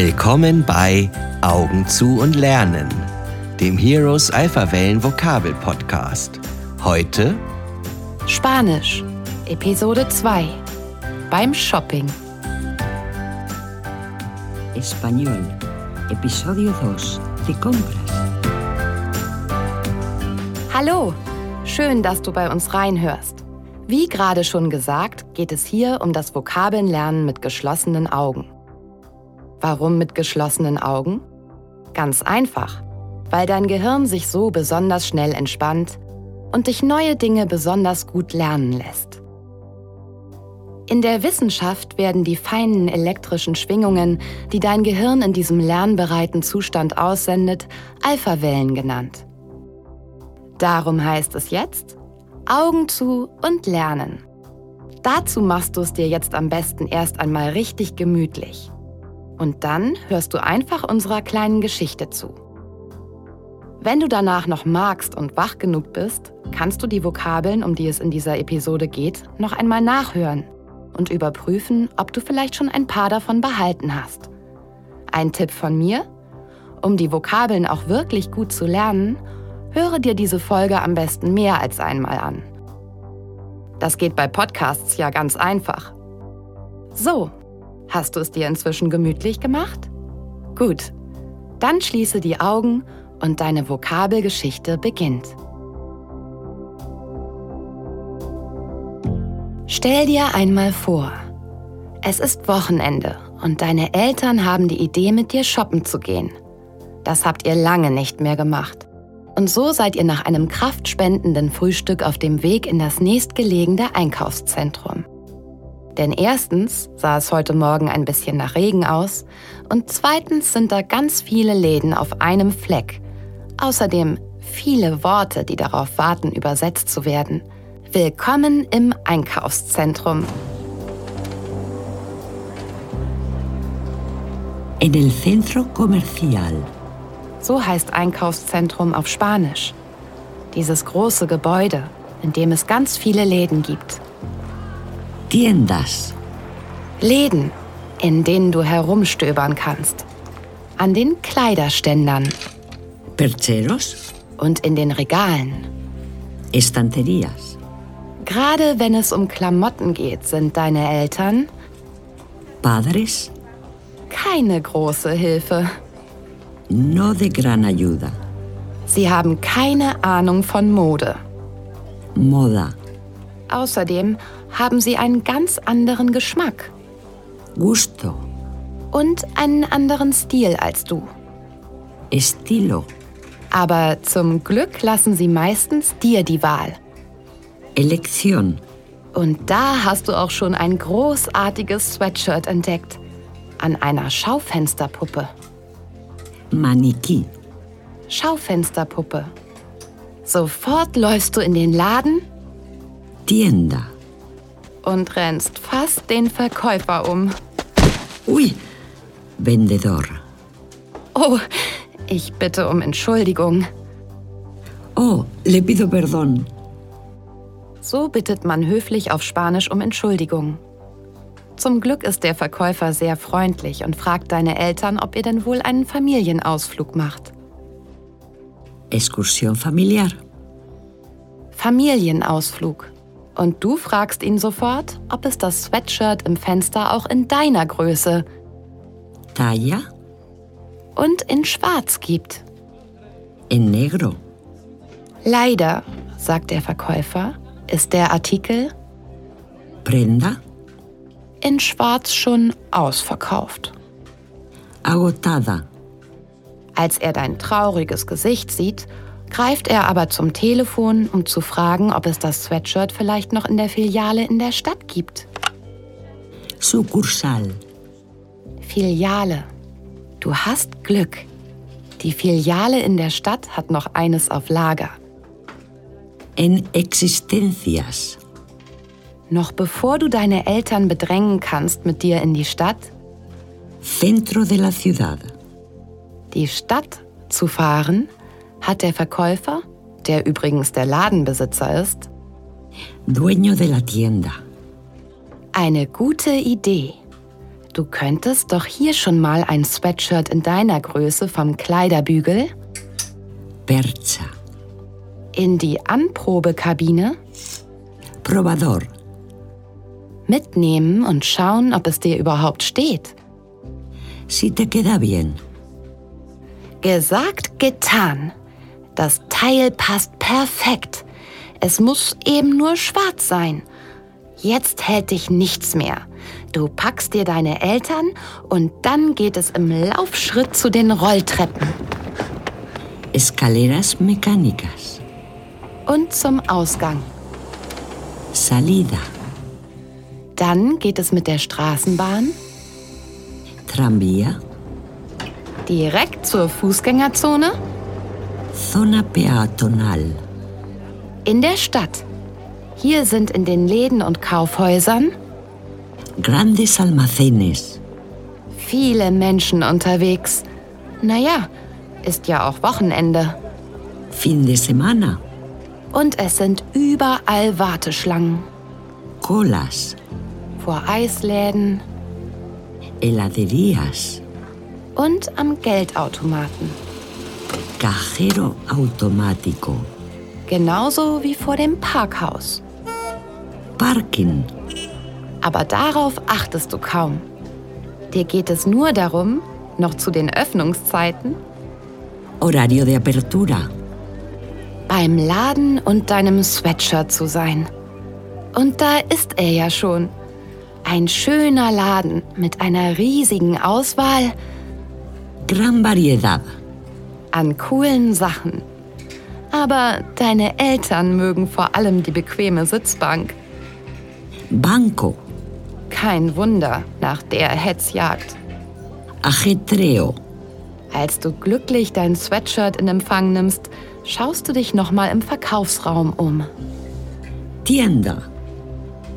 Willkommen bei Augen zu und Lernen, dem Heroes Alpha Wellen Vokabel Podcast. Heute Spanisch, Episode 2. Beim Shopping. Español, episodio 2. De compras. Hallo, schön, dass du bei uns reinhörst. Wie gerade schon gesagt, geht es hier um das Vokabelnlernen mit geschlossenen Augen. Warum mit geschlossenen Augen? Ganz einfach, weil dein Gehirn sich so besonders schnell entspannt und dich neue Dinge besonders gut lernen lässt. In der Wissenschaft werden die feinen elektrischen Schwingungen, die dein Gehirn in diesem lernbereiten Zustand aussendet, Alphawellen genannt. Darum heißt es jetzt, Augen zu und lernen. Dazu machst du es dir jetzt am besten erst einmal richtig gemütlich. Und dann hörst du einfach unserer kleinen Geschichte zu. Wenn du danach noch magst und wach genug bist, kannst du die Vokabeln, um die es in dieser Episode geht, noch einmal nachhören und überprüfen, ob du vielleicht schon ein paar davon behalten hast. Ein Tipp von mir? Um die Vokabeln auch wirklich gut zu lernen, höre dir diese Folge am besten mehr als einmal an. Das geht bei Podcasts ja ganz einfach. So, Hast du es dir inzwischen gemütlich gemacht? Gut, dann schließe die Augen und deine Vokabelgeschichte beginnt. Stell dir einmal vor, es ist Wochenende und deine Eltern haben die Idee, mit dir shoppen zu gehen. Das habt ihr lange nicht mehr gemacht. Und so seid ihr nach einem kraftspendenden Frühstück auf dem Weg in das nächstgelegene Einkaufszentrum. Denn erstens sah es heute Morgen ein bisschen nach Regen aus und zweitens sind da ganz viele Läden auf einem Fleck. Außerdem viele Worte, die darauf warten, übersetzt zu werden. Willkommen im Einkaufszentrum. En el centro comercial. So heißt Einkaufszentrum auf Spanisch. Dieses große Gebäude, in dem es ganz viele Läden gibt. Tiendas. Läden, in denen du herumstöbern kannst. An den Kleiderständern Percheros. und in den Regalen. Estanterías. Gerade wenn es um Klamotten geht, sind deine Eltern Padres. keine große Hilfe. No de gran ayuda. Sie haben keine Ahnung von Mode. Moda. Außerdem haben sie einen ganz anderen Geschmack Gusto. und einen anderen Stil als du. Estilo. Aber zum Glück lassen sie meistens dir die Wahl. Elección. Und da hast du auch schon ein großartiges Sweatshirt entdeckt. An einer Schaufensterpuppe. Maniquí. Schaufensterpuppe. Sofort läufst du in den Laden Tienda. Und rennst fast den Verkäufer um. Uy. Vendedor. Oh, ich bitte um Entschuldigung. Oh, le pido perdón. So bittet man höflich auf Spanisch um Entschuldigung. Zum Glück ist der Verkäufer sehr freundlich und fragt deine Eltern, ob ihr denn wohl einen Familienausflug macht. Excursión familiar. Familienausflug. Und du fragst ihn sofort, ob es das Sweatshirt im Fenster auch in deiner Größe Talla. und in Schwarz gibt. En negro. Leider, sagt der Verkäufer, ist der Artikel Prenda. in Schwarz schon ausverkauft. Agotada. Als er dein trauriges Gesicht sieht, greift er aber zum Telefon, um zu fragen, ob es das Sweatshirt vielleicht noch in der Filiale in der Stadt gibt. Sucursal. Filiale. Du hast Glück. Die Filiale in der Stadt hat noch eines auf Lager. En existencias. Noch bevor du deine Eltern bedrängen kannst mit dir in die Stadt, Centro de la ciudad. die Stadt zu fahren, hat der Verkäufer, der übrigens der Ladenbesitzer ist, Dueño de la tienda. eine gute Idee. Du könntest doch hier schon mal ein Sweatshirt in deiner Größe vom Kleiderbügel percha, in die Anprobekabine probador, mitnehmen und schauen, ob es dir überhaupt steht. si te queda bien. Gesagt, getan. Das Teil passt perfekt. Es muss eben nur schwarz sein. Jetzt hält dich nichts mehr. Du packst dir deine Eltern und dann geht es im Laufschritt zu den Rolltreppen Escaleras mecánicas, und zum Ausgang. salida, Dann geht es mit der Straßenbahn tranvía, direkt zur Fußgängerzone zona peatonal, in der Stadt. Hier sind in den Läden und Kaufhäusern grandes almacenes, viele Menschen unterwegs. Naja, ist ja auch Wochenende. fin de semana, Und es sind überall Warteschlangen. colas, Vor Eisläden heladerías, und am Geldautomaten. Cajero automático, Genauso wie vor dem Parkhaus. parking, Aber darauf achtest du kaum. Dir geht es nur darum, noch zu den Öffnungszeiten, horario de apertura, beim Laden und deinem Sweatshirt zu sein. Und da ist er ja schon. Ein schöner Laden mit einer riesigen Auswahl gran variedad, an coolen Sachen. Aber deine Eltern mögen vor allem die bequeme Sitzbank. banco, Kein Wunder nach der Hetzjagd. ajetreo, Als du glücklich dein Sweatshirt in Empfang nimmst, schaust du dich nochmal im Verkaufsraum um tienda,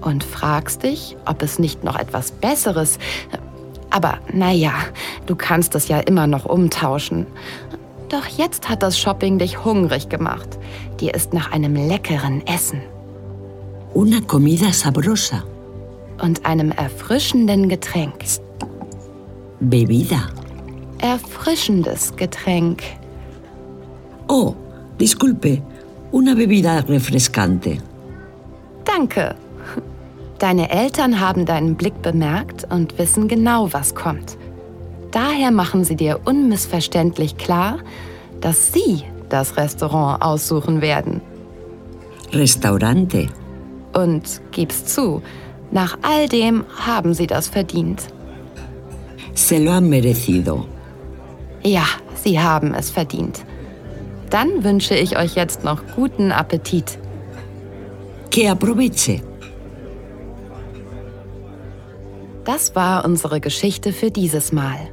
und fragst dich, ob es nicht noch etwas Besseres. Aber naja, du kannst es ja immer noch umtauschen. Doch jetzt hat das Shopping dich hungrig gemacht. Dir ist nach einem leckeren Essen una comida sabrosa, und einem erfrischenden Getränk. bebida. Erfrischendes Getränk. Oh, disculpe, una bebida refrescante. Danke. Deine Eltern haben deinen Blick bemerkt und wissen genau, was kommt. Daher machen sie dir unmissverständlich klar, dass sie das Restaurant aussuchen werden. Restaurante, Und gib's zu, nach all dem haben sie das verdient. se lo han merecido. Ja, sie haben es verdient. Dann wünsche ich euch jetzt noch guten Appetit. Que aproveche. Das war unsere Geschichte für dieses Mal.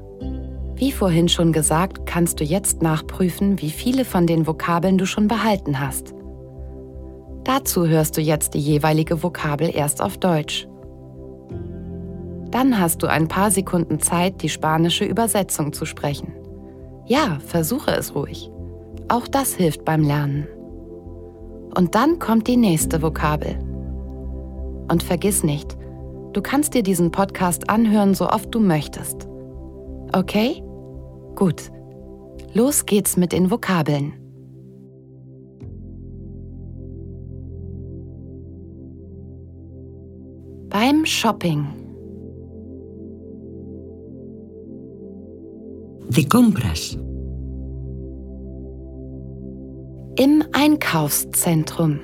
Wie vorhin schon gesagt, kannst du jetzt nachprüfen, wie viele von den Vokabeln du schon behalten hast. Dazu hörst du jetzt die jeweilige Vokabel erst auf Deutsch. Dann hast du ein paar Sekunden Zeit, die spanische Übersetzung zu sprechen. Ja, versuche es ruhig. Auch das hilft beim Lernen. Und dann kommt die nächste Vokabel. Und vergiss nicht, du kannst dir diesen Podcast anhören, so oft du möchtest. Okay? Gut. Los geht's mit den Vokabeln. Beim Shopping, De compras, im Einkaufszentrum,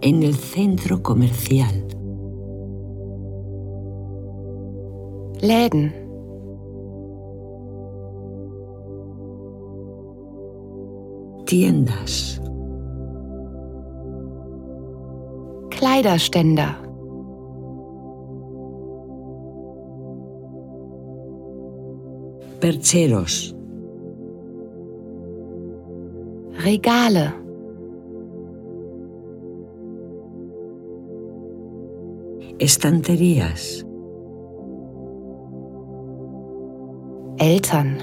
en el centro comercial, Läden, tiendas, Kleiderständer, percheros, Regale, estanterías, Eltern,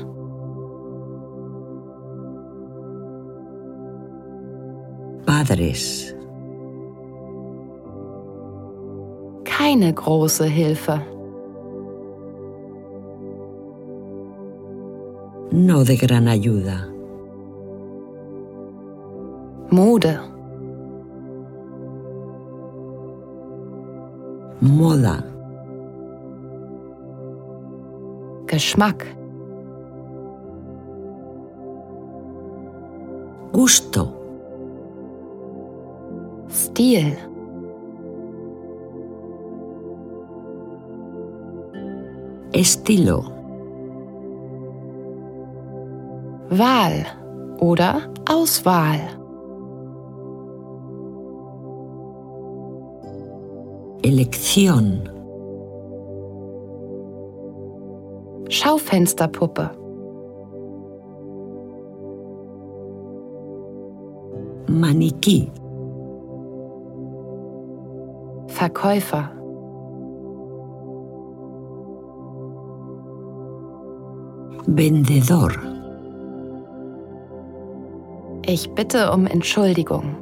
padres, keine große Hilfe. No de gran ayuda. Mode, Moda. Geschmack, Gusto. Stil, Estilo. Wahl oder Auswahl. Elección. Schaufensterpuppe, Maniquí. Verkäufer, Vendedor. ich bitte um Entschuldigung.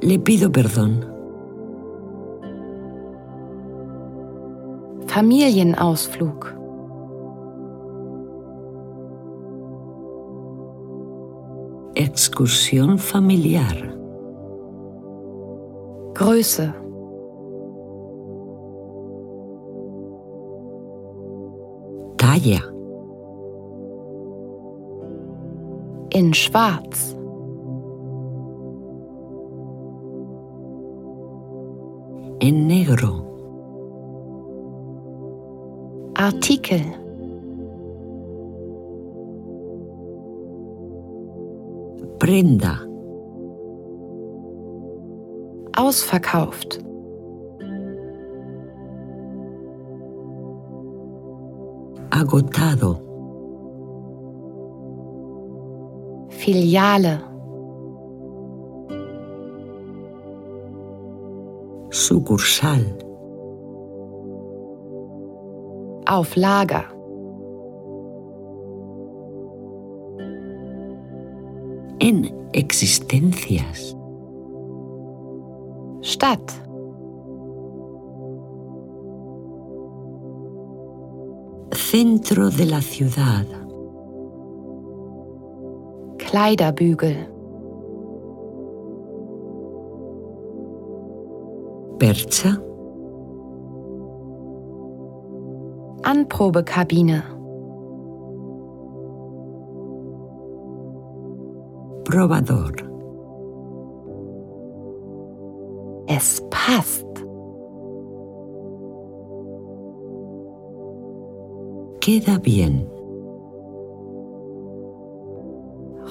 Le pido perdón. Familienausflug, Excursión familiar. Größe, Talla. in Schwarz, En negro. Artikel, Prenda. ausverkauft, Agotado. Filiale, Sucursal. auf Lager, En existencias. Stadt, Centro de la ciudad. Kleiderbügel, Percha. Anprobekabine, Probador. es passt, Queda bien.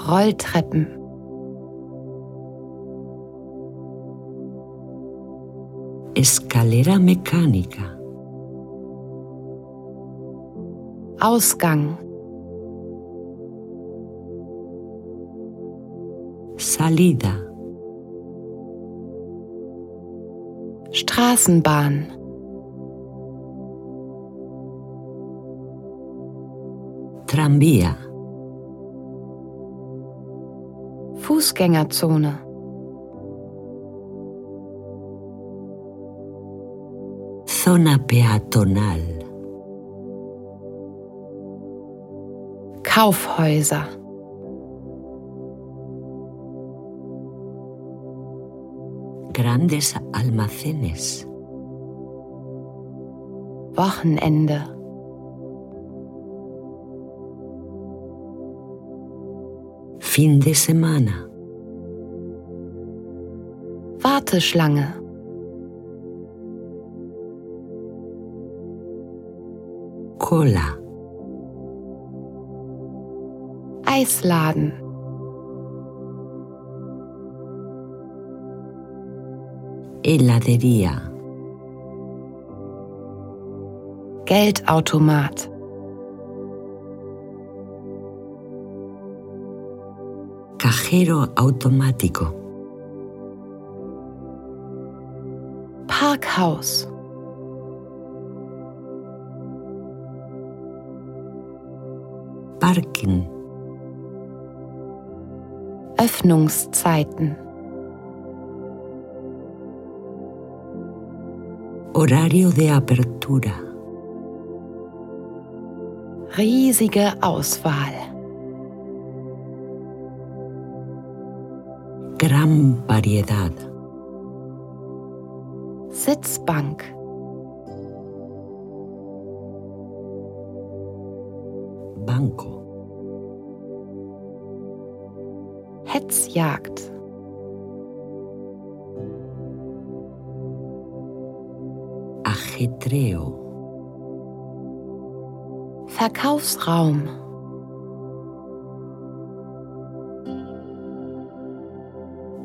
Rolltreppen, Escalera mecánica. Ausgang, Salida. Straßenbahn, Tranvía. Fußgängerzone, Zona peatonal. Kaufhäuser, Grandes almacenes. Wochenende, Fin de semana. Warteschlange, Cola. Eisladen, Heladería. Geldautomat, Cajero automático. Parkhaus, Parking. Öffnungszeiten, Horario de apertura. Riesige Auswahl. Gran variedad. Sitzbank. Banco. Hetzjagd. Ajetreo. Verkaufsraum.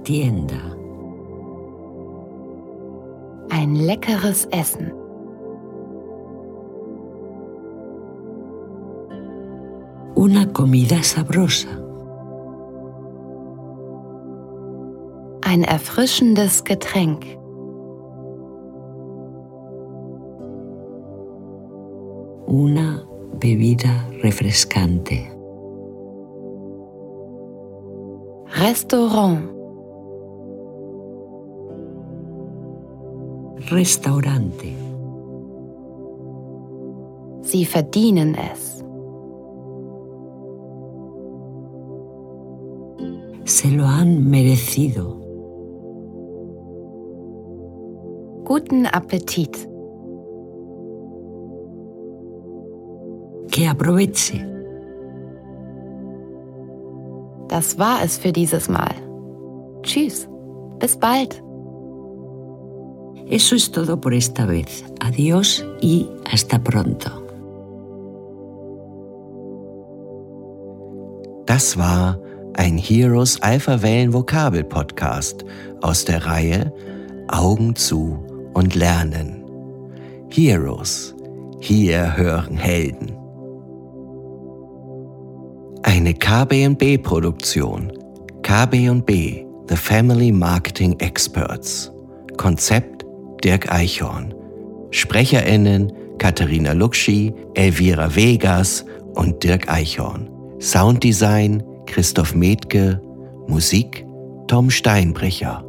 Tienda. Ein leckeres Essen. Una comida sabrosa. Ein erfrischendes Getränk. Una bebida refrescante. Restaurant. Restaurante. Sie verdienen es. Se lo han merecido. Guten Appetit. Que aproveche. Das war es für dieses Mal. Tschüss. Bis bald. Eso es todo por esta vez. Adiós y hasta pronto. Das war ein Heroes Alpha Wellen Vokabel Podcast aus der Reihe Augen zu und lernen. Heroes. Hier hören Helden. Eine KB&B Produktion. KB&B, The Family Marketing Experts. Konzept Dirk Eichhorn. SprecherInnen Katharina Luxi, Elvira Vegas und Dirk Eichhorn. Sounddesign Christoph Metke. Musik Tom Steinbrecher.